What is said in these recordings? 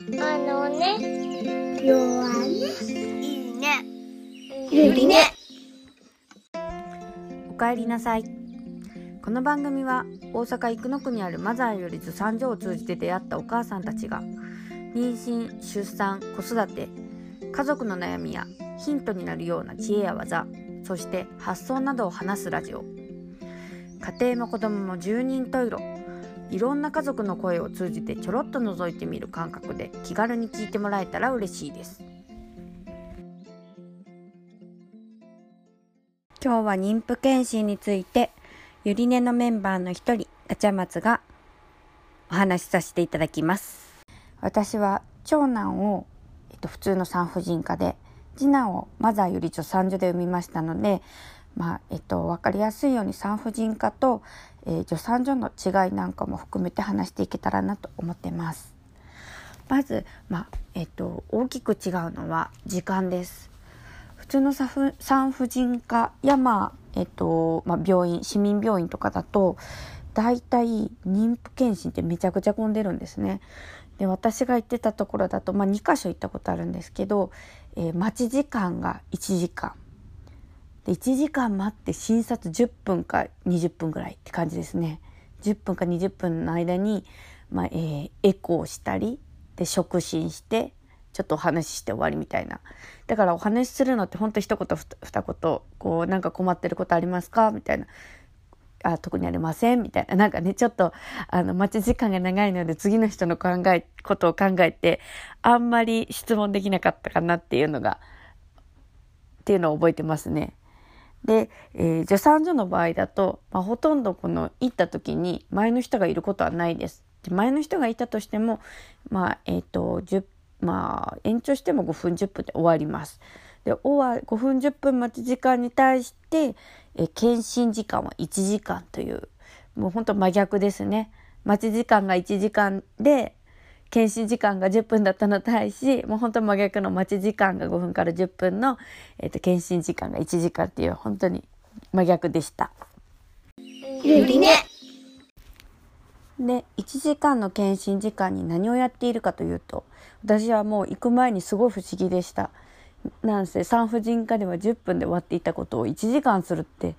あのね、弱ね。いいね。ゆりね。おかえりなさいこの番組は大阪生野区にあるマザーよりず産所を通じて出会ったお母さんたちが妊娠出産子育て家族の悩みやヒントになるような知恵や技そして発想などを話すラジオ家庭も子供も十人十色いろんな家族の声を通じてちょろっと覗いてみる感覚で気軽に聞いてもらえたら嬉しいです。今日は妊婦検診についてゆりねのメンバーの一人ガチャマツがお話しさせていただきます。私は長男を、えっと、普通の産婦人科で次男をマザーより助産所で産みましたのでまあえっと、分かりやすいように産婦人科と、えー、助産所の違いなんかも含めて話していけたらなと思ってます。まず、まあえっと、大きく違うのは時間です。普通の産婦人科や、まあえっとまあ、病院市民病院とかだと大体妊婦検診ってめちゃくちゃ混んでるんですね。で私が行ってたところだと、まあ、2箇所行ったことあるんですけど、えー、待ち時間が1時間で1時間待って診察10分か20分ぐらいって感じですね。10分か20分の間に、まあえー、エコーしたりで触診してちょっとお話しして終わりみたいな。だからお話しするのってほんと一言二言。こうなんか困ってることありますかみたいな。あ特にありませんみたいな。なんかねちょっとあの待ち時間が長いので次の人の考えことを考えてあんまり質問できなかったかなっていうのがっていうのを覚えてますね。で、えー、助産所の場合だと、まあ、ほとんどこの行った時に前の人がいることはないです。で前の人がいたとしても、まあ、え、ー、と、まあ、延長しても5分10分で終わります。で、終わ、5分10分待ち時間に対して、えー、検診時間は1時間という、もう本当真逆ですね。待ち時間が1時間で、検診時間が10分だったのに対し、もう本当真逆の待ち時間が5分から10分の、えーと、検診時間が1時間っていう本当に真逆でした。ゆりね。で、1時間の検診時間に何をやっているかというと、私はもう行く前にすごい不思議でした。なんせ産婦人科では10分で終わっていたことを1時間するって、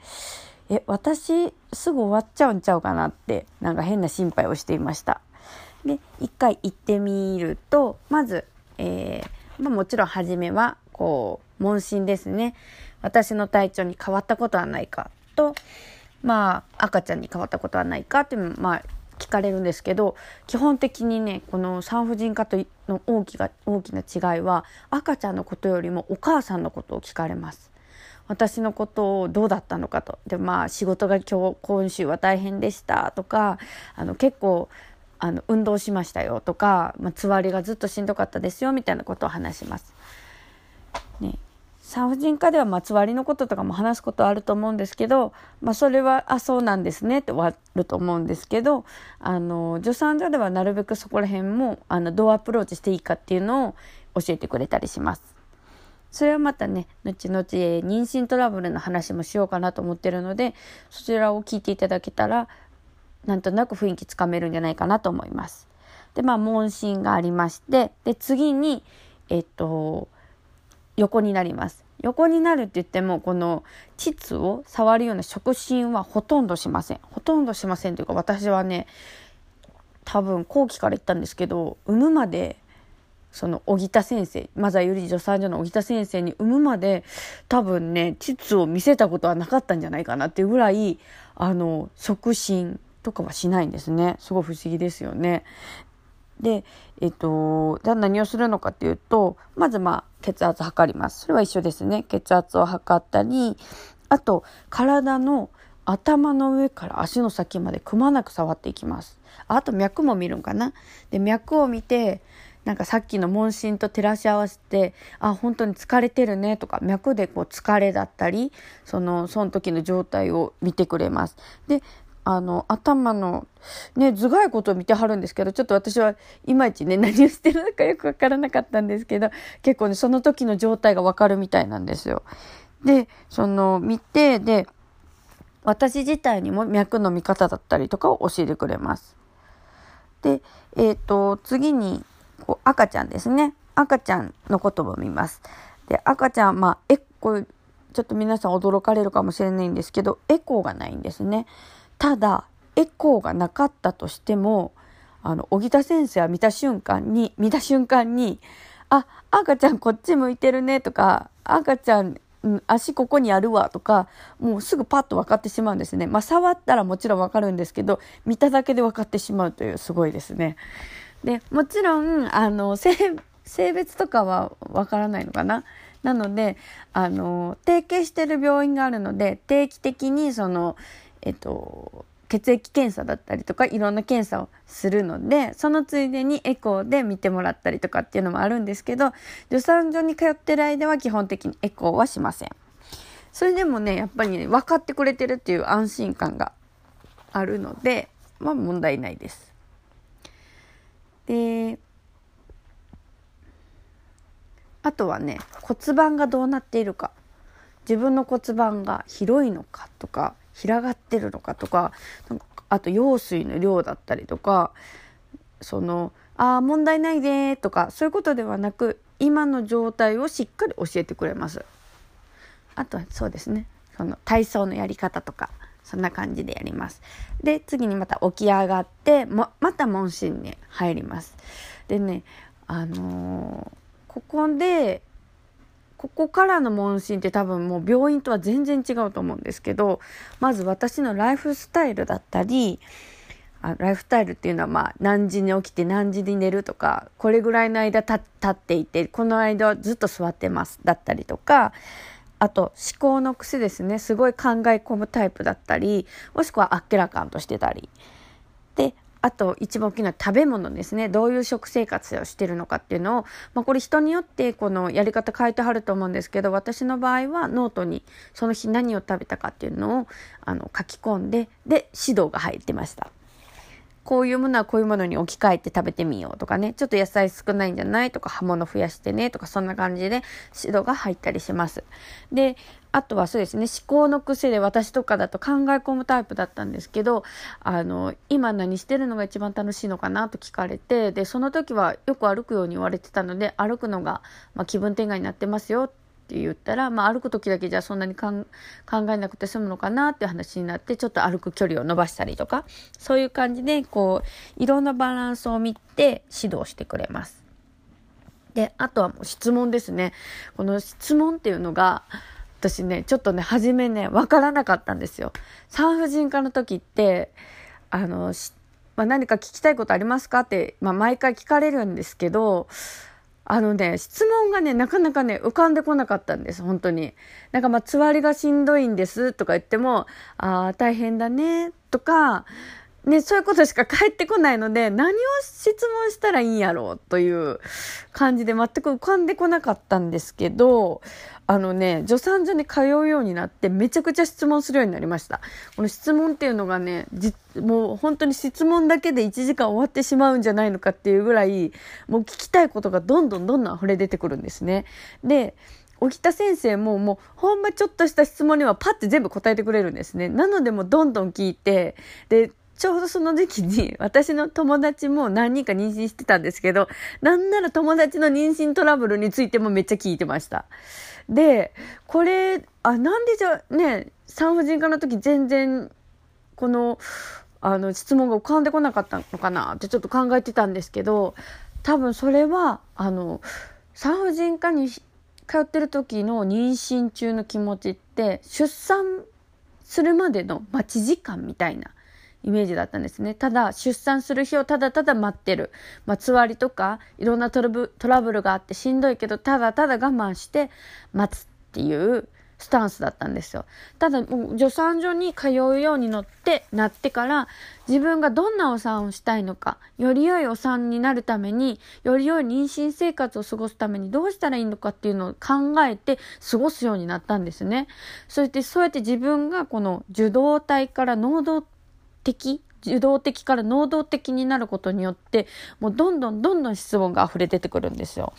え、私すぐ終わっちゃうんちゃうかなって、なんか変な心配をしていました。で一回行ってみるとまず、えー、まあ、もちろん初めはこう問診ですね私の体調に変わったことはないかとまあ赤ちゃんに変わったことはないかってまあ聞かれるんですけど基本的にねこの産婦人科との大きな大きな違いは赤ちゃんのことよりもお母さんのことを聞かれます。私のことをどうだったのかと。でまあ仕事が今日今週は大変でしたとかあの結構あの運動しましたよとか、まあ、つわりがずっとしんどかったですよみたいなことを話します。ね、産婦人科ではまあつわりのこととかも話すことあると思うんですけど、まあ、それは「あそうなんですね」って終わると思うんですけどあの助産所ではなるべくそこら辺もあのどうアプローチしていいかっていうのを教えてくれたりします。それはまたね後々妊娠トラブルの話もしようかなと思ってるのでそちらを聞いていただけたらなんとなく雰囲気つかめるんじゃないかなと思います。で、まあ、問診がありまして、で、次に、えっと、横になります。横になるって言っても、この膣を触るような触診はほとんどしません。ほとんどしませんというか、私はね、多分後期から言ったんですけど、産むまで、その小木田先生、マザーゆり助産所の小木田先生に産むまで、多分ね、膣を見せたことはなかったんじゃないかなっていうぐらい、あの、触診とかはしないんですね。すごい不思議ですよね。で、えっと、じゃあ何をするのかっていうと、まずまあ、血圧測ります。それは一緒ですね。血圧を測ったり、あと、体の頭の上から足の先までくまなく触っていきます。あと、脈も見るんかな。で、脈を見て、なんかさっきの問診と照らし合わせて、あ、本当に疲れてるねとか、脈でこう疲れだったり、その、その時の状態を見てくれます。で、あの、頭の、ね、頭蓋骨を見てはるんですけど、ちょっと私はいまいちね、何をしてるのかよくわからなかったんですけど、結構ね、その時の状態がわかるみたいなんですよ。で、その、見て、で、私自体にも脈の見方だったりとかを教えてくれます。で、えっ、ー、と、次に、こう赤ちゃんですね。赤ちゃんのことも見ます。で、赤ちゃん、まあ、え、これ、ちょっと皆さん驚かれるかもしれないんですけど、エコーがないんですね。ただ、エコーがなかったとしても、あの、小木田先生は見た瞬間に、見た瞬間に、あ、赤ちゃんこっち向いてるねとか、赤ちゃん、足ここにあるわとか、もうすぐパッと分かってしまうんですね。まあ、触ったらもちろん分かるんですけど、見ただけで分かってしまうという、すごいですね。で、もちろん、あの、性、性別とかは分からないのかな。なので、あの、提携してる病院があるので、定期的にその、えっと、血液検査だったりとかいろんな検査をするのでそのついでにエコーで見てもらったりとかっていうのもあるんですけど助産所に通ってる間は基本的にエコーはしません。それでもねやっぱりね分かってくれてるっていう安心感があるのでまあ問題ないです。であとはね骨盤がどうなっているか。自分の骨盤が広いのかとか広がってるのかとかあと羊水の量だったりとかそのああ問題ないでとかそういうことではなく今の状態をしっかり教えてくれます。あとはそうですねその体操のやり方とかそんな感じでやります。で次にまた起き上がってままた問診に入ります。でねあのー、ここでここからの問診って多分もう病院とは全然違うと思うんですけどまず私のライフスタイルだったりあライフスタイルっていうのはまあ何時に起きて何時に寝るとかこれぐらいの間立っていてこの間ずっと座ってますだったりとかあと思考の癖ですね。すごい考え込むタイプだったりもしくはあっけらかんとしてたり。であと一番大きな食べ物ですね。どういう食生活をしてるのかっていうのを、まあこれ人によってこのやり方変えてはると思うんですけど、私の場合はノートにその日何を食べたかっていうのをあの書き込んで、で指導が入ってました。こういうものはこういうものに置き換えて食べてみようとかね、ちょっと野菜少ないんじゃないとか、葉物増やしてねとか、そんな感じで指導が入ったりします。で、あとはそうですね、思考の癖で私とかだと考え込むタイプだったんですけど、あの、今何してるのが一番楽しいのかなと聞かれて、で、その時はよく歩くように言われてたので、歩くのが、まあ、気分転換になってますよってって言ったら、まあ、歩く時だけじゃそんなに考えなくて済むのかなっていう話になってちょっと歩く距離を伸ばしたりとかそういう感じでこういろんなバランスを見て指導してくれます。であとはもう質問ですね。この質問っていうのが私ねちょっとね初めね分からなかったんですよ。産婦人科の時ってあの、まあ、何か聞きたいことありますかって、まあ、毎回聞かれるんですけどあのね、質問がね、なかなかね、浮かんでこなかったんです、本当に。なんかまあ、つわりがしんどいんですとか言っても、ああ、大変だね、とか、ね、そういうことしか返ってこないので、何を質問したらいいんやろうという感じで全く浮かんでこなかったんですけど、あのね、助産所に通うようになってめちゃくちゃ質問するようになりました。この質問っていうのがね、もう本当に質問だけで1時間終わってしまうんじゃないのかっていうぐらい、もう聞きたいことがどんどんどんどん溢れ出てくるんですね。で、沖田先生ももうほんまちょっとした質問にはパッて全部答えてくれるんですね。なのでもうどんどん聞いて、で、ちょうどその時期に 私の友達も何人か妊娠してたんですけど、なんなら友達の妊娠トラブルについてもめっちゃ聞いてました。で、これ、あ、なんでじゃ、ね、産婦人科の時全然、この、あの、質問が浮かんでこなかったのかなってちょっと考えてたんですけど、多分それは、あの、産婦人科に通ってる時の妊娠中の気持ちって、出産するまでの待ち時間みたいなイメージだったんですね。ただ、出産する日をただただ待ってる。まあ、つわりとか、いろんなトラブルがあってしんどいけど、ただただ我慢して待つっていうスタンスだったんですよ。ただ、もう助産所に通うようになって、なってから、自分がどんなお産をしたいのか、より良いお産になるために、より良い妊娠生活を過ごすためにどうしたらいいのかっていうのを考えて過ごすようになったんですね。そして、そうやって自分がこの受動体から能動的受動的から能動的になることによってもうどんどんどんどん質問が溢れ出てくるんですよ。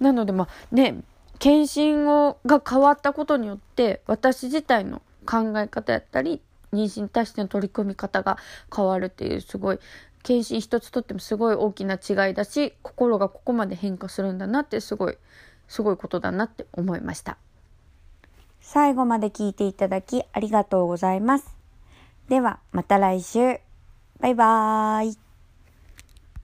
なのでまあね検診をが変わったことによって私自体の考え方やったり妊娠に対しての取り組み方が変わるっていうすごい検診一つとってもすごい大きな違いだし心がここまで変化するんだなってすごいすごいことだなって思いました最後まで聞いていただきありがとうございますでは、また来週。バイバーイ。